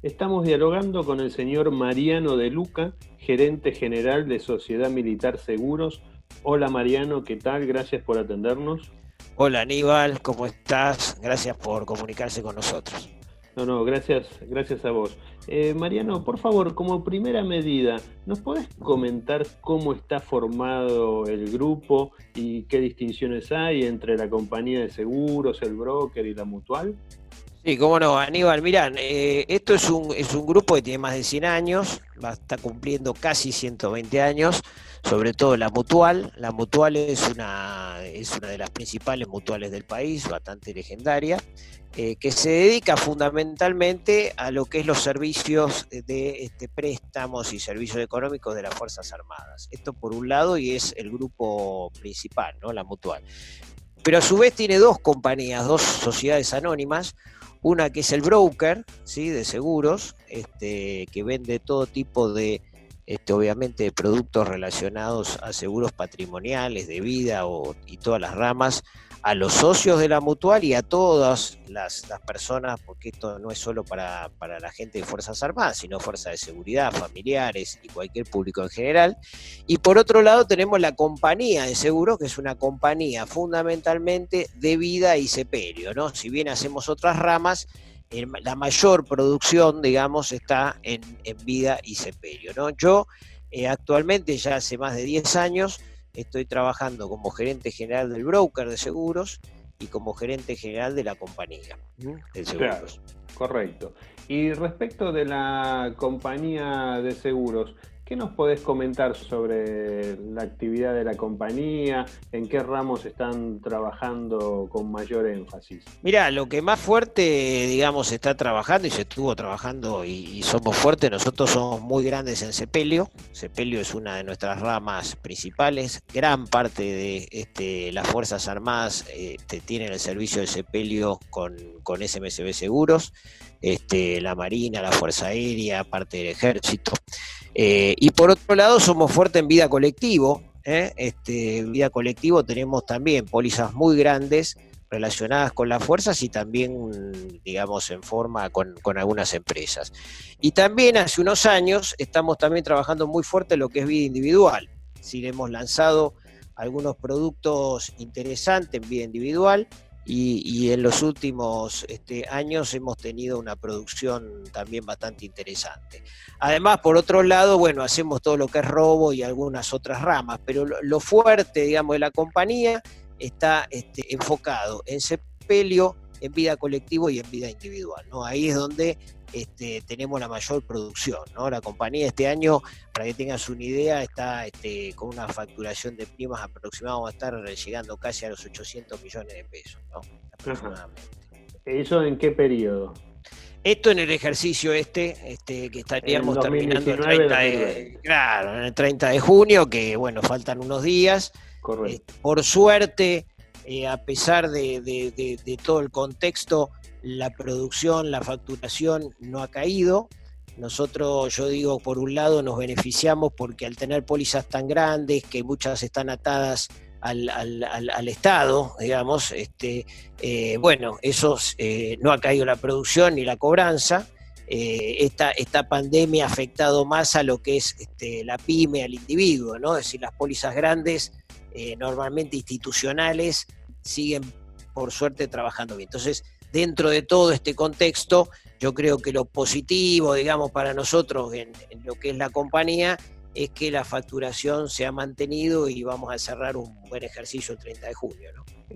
Estamos dialogando con el señor Mariano de Luca, gerente general de Sociedad Militar Seguros. Hola Mariano, ¿qué tal? Gracias por atendernos. Hola Aníbal, ¿cómo estás? Gracias por comunicarse con nosotros. No, no, gracias, gracias a vos. Eh, Mariano, por favor, como primera medida, ¿nos podés comentar cómo está formado el grupo y qué distinciones hay entre la compañía de seguros, el broker y la mutual? Sí, cómo no, Aníbal, mirá, eh, esto es un, es un grupo que tiene más de 100 años, va, está cumpliendo casi 120 años, sobre todo la Mutual. La Mutual es una, es una de las principales mutuales del país, bastante legendaria, eh, que se dedica fundamentalmente a lo que es los servicios de este, préstamos y servicios económicos de las Fuerzas Armadas. Esto por un lado y es el grupo principal, ¿no? la Mutual. Pero a su vez tiene dos compañías, dos sociedades anónimas, una que es el broker, ¿sí? De seguros, este, que vende todo tipo de, este, obviamente, productos relacionados a seguros patrimoniales, de vida y todas las ramas a los socios de la mutual y a todas las, personas, porque esto no es solo para, la gente de Fuerzas Armadas, sino fuerzas de seguridad, familiares y cualquier público en general. Y por otro lado tenemos la compañía de seguros, que es una compañía fundamentalmente de vida y sepelio, ¿no? Si bien hacemos otras ramas, la mayor producción, digamos, está en, vida y sepelio, ¿no? Yo eh, actualmente, ya hace más de 10 años, estoy trabajando como gerente general del broker de seguros y como gerente general de la compañía de seguros. correcto. Y respecto de la compañía de seguros, ¿Qué nos podés comentar sobre la actividad de la compañía? ¿En qué ramos están trabajando con mayor énfasis? Mira, lo que más fuerte, digamos, está trabajando y se estuvo trabajando y, somos fuertes, nosotros somos muy grandes en Sepelio. Sepelio es una de nuestras ramas principales. Gran parte de este, las Fuerzas Armadas este, tienen el servicio de Sepelio con, con SMSB Seguros. Este, la Marina, la Fuerza Aérea, parte del Ejército. Eh, y por otro lado, somos fuertes en vida colectivo. ¿eh? Este, en vida colectivo tenemos también pólizas muy grandes relacionadas con las fuerzas y también, digamos, en forma con, algunas empresas. Y también hace unos años estamos también trabajando muy fuerte en lo que es vida individual. Si hemos lanzado algunos productos interesantes en vida individual y, en los últimos este, años hemos tenido una producción también bastante interesante. Además, por otro lado, bueno, hacemos todo lo que es robo y algunas otras ramas, pero lo, fuerte, digamos, de la compañía está este, enfocado en sepelio, en vida colectivo y en vida individual. ¿no? Ahí es donde este, tenemos la mayor producción. ¿no? La compañía este año, para que tengas una idea, está este, con una facturación de primas aproximada, vamos a estar llegando casi a los 800 millones de pesos, ¿no? aproximadamente. ¿Eso en qué periodo? Esto en el ejercicio este, este que estaríamos terminando el 30 de, claro, en el 30 de junio, que bueno, faltan unos días. Correcto. Eh, por suerte, eh, a pesar de, todo el contexto, la producción, la facturación no ha caído. Nosotros, yo digo, por un lado nos beneficiamos porque al tener pólizas tan grandes, que muchas están atadas al, Estado, digamos, este, eh, bueno, eso eh, no ha caído la producción ni la cobranza. Eh, esta, esta, pandemia ha afectado más a lo que es este, la pyme, al individuo, ¿no? Es decir, las pólizas grandes, normalmente institucionales, siguen por suerte trabajando bien. Entonces, dentro de todo este contexto, yo creo que lo positivo, digamos, para nosotros en, lo que es la compañía es que la facturación se ha mantenido y vamos a cerrar un buen ejercicio el 30 de junio.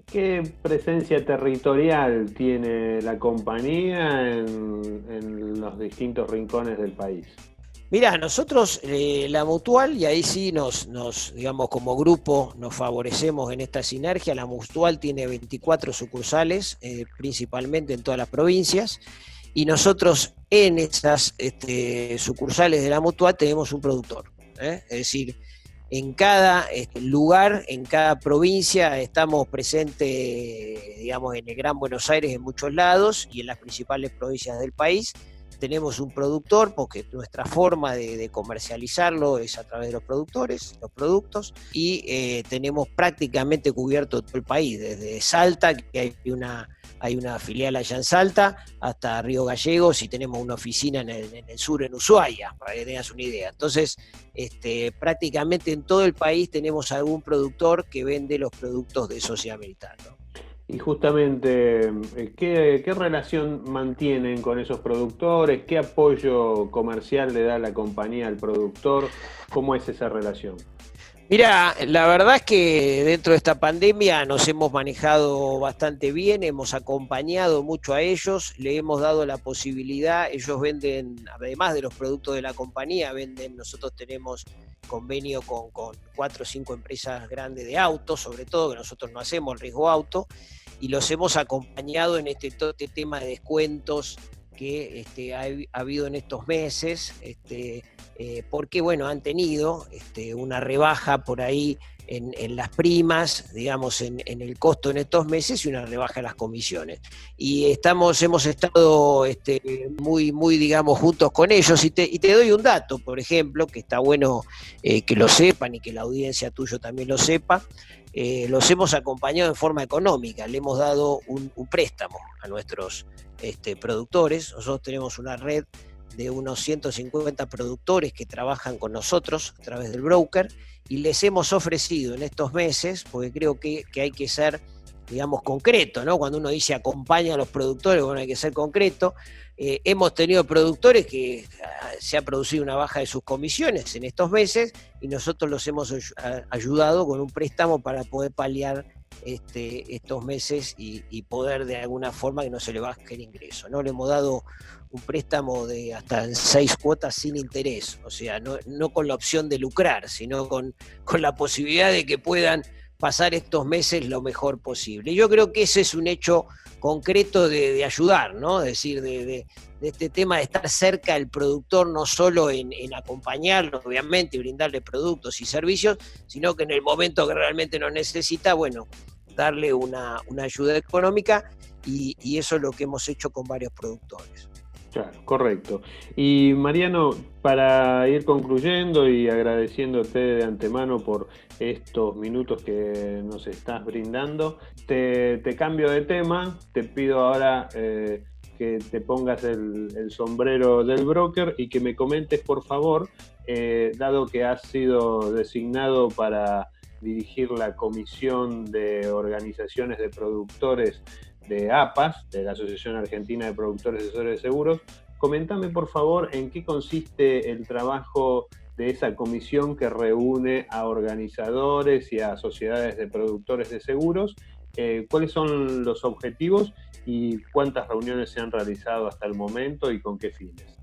¿Qué presencia territorial tiene la compañía en los distintos rincones del país? Mira, nosotros, eh, la Mutual, y ahí sí nos, nos, digamos, como grupo nos favorecemos en esta sinergia, la Mutual tiene 24 sucursales, eh, principalmente en todas las provincias, y nosotros en esas este, sucursales de la Mutual tenemos un productor. ¿eh? Es decir, en cada este, lugar, en cada provincia, estamos presentes, digamos, en el Gran Buenos Aires en muchos lados y en las principales provincias del país tenemos un productor, porque nuestra forma de, comercializarlo es a través de los productores, los productos, y eh, tenemos prácticamente cubierto todo el país, desde Salta, que hay una, filial allá en Salta, hasta Río Gallegos, y tenemos una oficina en el, sur, en Ushuaia, para que tengas una idea. Entonces, este, prácticamente en todo el país tenemos algún productor que vende los productos de Sociedad Militar. Y justamente, eh, ¿qué, relación mantienen con esos productores? ¿Qué apoyo comercial le da la compañía al productor? ¿Cómo es esa relación? Mira, la verdad es que dentro de esta pandemia nos hemos manejado bastante bien, hemos acompañado mucho a ellos, le hemos dado la posibilidad, ellos venden, además de los productos de la compañía, venden, nosotros tenemos convenio con, cuatro o cinco empresas grandes de autos, sobre todo que nosotros no hacemos riesgo auto, y los hemos acompañado en este, este tema de descuentos que este, ha, habido en estos meses, este, eh, porque bueno, han tenido este, una rebaja por ahí en, las primas, digamos, en, el costo en estos meses y una rebaja en las comisiones. Y estamos, hemos estado este, muy, muy, digamos, juntos con ellos. Y te, doy un dato, por ejemplo, que está bueno eh, que lo sepan y que la audiencia tuyo también lo sepa. Eh, los hemos acompañado en forma económica, le hemos dado un, préstamo a nuestros este, productores. Nosotros tenemos una red de unos 150 productores que trabajan con nosotros a través del broker y les hemos ofrecido en estos meses, porque creo que, que hay que ser digamos, concreto, ¿no? Cuando uno dice acompaña a los productores, bueno, hay que ser concreto. Eh, hemos tenido productores que ah, se ha producido una baja de sus comisiones en estos meses y nosotros los hemos ayudado con un préstamo para poder paliar este, estos meses y, poder de alguna forma que no se le baje el ingreso. ¿no? Le hemos dado un préstamo de hasta seis cuotas sin interés, o sea, no, con la opción de lucrar, sino con, con la posibilidad de que puedan pasar estos meses lo mejor posible. Yo creo que ese es un hecho concreto de, ayudar, ¿no? Es decir, de, este tema de estar cerca del productor, no solo en, acompañarlo, obviamente, y brindarle productos y servicios, sino que en el momento que realmente lo necesita, bueno, darle una, ayuda económica y, y eso es lo que hemos hecho con varios productores. Claro, correcto. Y Mariano, para ir concluyendo y agradeciéndote de antemano por estos minutos que nos estás brindando, te, cambio de tema, te pido ahora eh, que te pongas el, sombrero del broker y que me comentes, por favor, eh, dado que has sido designado para dirigir la comisión de organizaciones de productores de APAS, de la Asociación Argentina de Productores Asesores de Seguros. Comentame, por favor, en qué consiste el trabajo de esa comisión que reúne a organizadores y a sociedades de productores de seguros, eh, cuáles son los objetivos y cuántas reuniones se han realizado hasta el momento y con qué fines.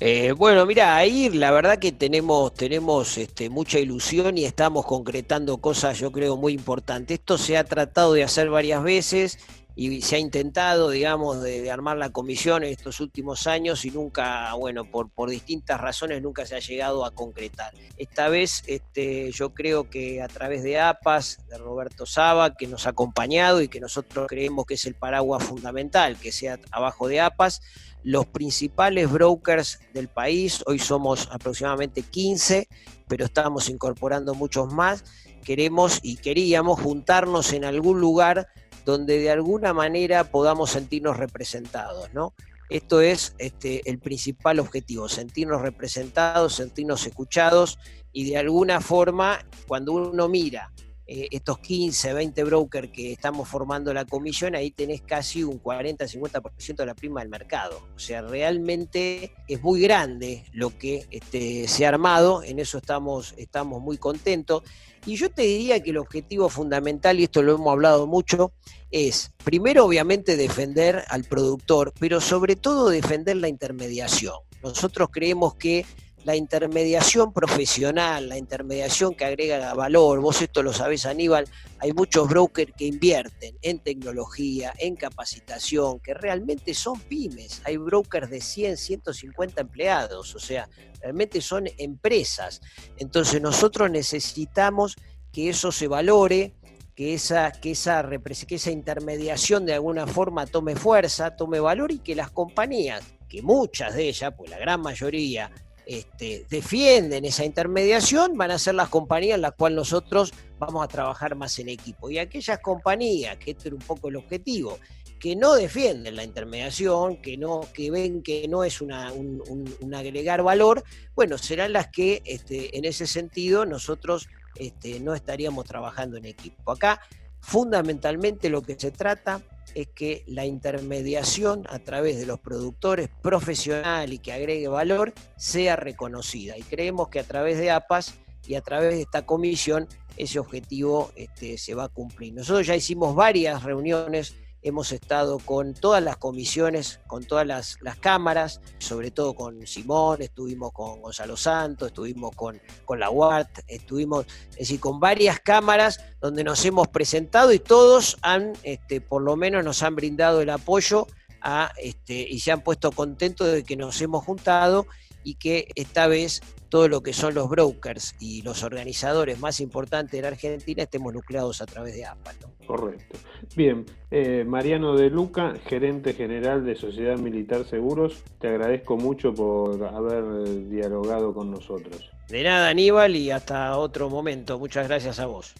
Eh, bueno, mira, ahí la verdad que tenemos, tenemos este, mucha ilusión y estamos concretando cosas, yo creo, muy importantes. Esto se ha tratado de hacer varias veces y se ha intentado, digamos, de, armar la comisión en estos últimos años y nunca, bueno, por, distintas razones nunca se ha llegado a concretar. Esta vez este, yo creo que a través de APAS, de Roberto Saba, que nos ha acompañado y que nosotros creemos que es el paraguas fundamental, que sea abajo de APAS, los principales brokers del país, hoy somos aproximadamente 15, pero estamos incorporando muchos más, queremos y queríamos juntarnos en algún lugar donde de alguna manera podamos sentirnos representados, ¿no? Esto es este, el principal objetivo, sentirnos representados, sentirnos escuchados y de alguna forma, cuando uno mira eh, estos 15, 20 brokers que estamos formando la comisión, ahí tenés casi un 40-50% de la prima del mercado. O sea, realmente es muy grande lo que este, se ha armado, en eso estamos, estamos muy contentos. Y yo te diría que el objetivo fundamental, y esto lo hemos hablado mucho, es primero obviamente defender al productor, pero sobre todo defender la intermediación. Nosotros creemos que la intermediación profesional, la intermediación que agrega valor, vos esto lo sabés Aníbal, hay muchos brokers que invierten en tecnología, en capacitación, que realmente son pymes, hay brokers de 100, 150 empleados, o sea, realmente son empresas. Entonces nosotros necesitamos que eso se valore, que esa, que esa, que esa intermediación de alguna forma tome fuerza, tome valor y que las compañías que muchas de ellas, pues la gran mayoría, este, defienden esa intermediación, van a ser las compañías en las cuales nosotros vamos a trabajar más en equipo. Y aquellas compañías, que este era un poco el objetivo, que no defienden la intermediación, que, no, que ven que no es un, agregar valor, bueno, serán las que este, en ese sentido nosotros este, no estaríamos trabajando en equipo. Acá fundamentalmente lo que se trata es que la intermediación a través de los productores profesional y que agregue valor sea reconocida. Y creemos que a través de APAS y a través de esta comisión ese objetivo este, se va a cumplir. Nosotros ya hicimos varias reuniones hemos estado con todas las comisiones, con todas las, cámaras, sobre todo con Simón, estuvimos con Gonzalo Santos, estuvimos con, con la UART, estuvimos, es decir, con varias cámaras donde nos hemos presentado y todos han, este, por lo menos nos han brindado el apoyo a, este, y se han puesto contentos de que nos hemos juntado y que esta vez todo lo que son los brokers y los organizadores más importantes de la Argentina estemos nucleados a través de APA. Correcto. Bien, eh, Mariano de Luca, gerente general de Sociedad Militar Seguros, te agradezco mucho por haber dialogado con nosotros. De nada, Aníbal, y hasta otro momento. Muchas gracias a vos.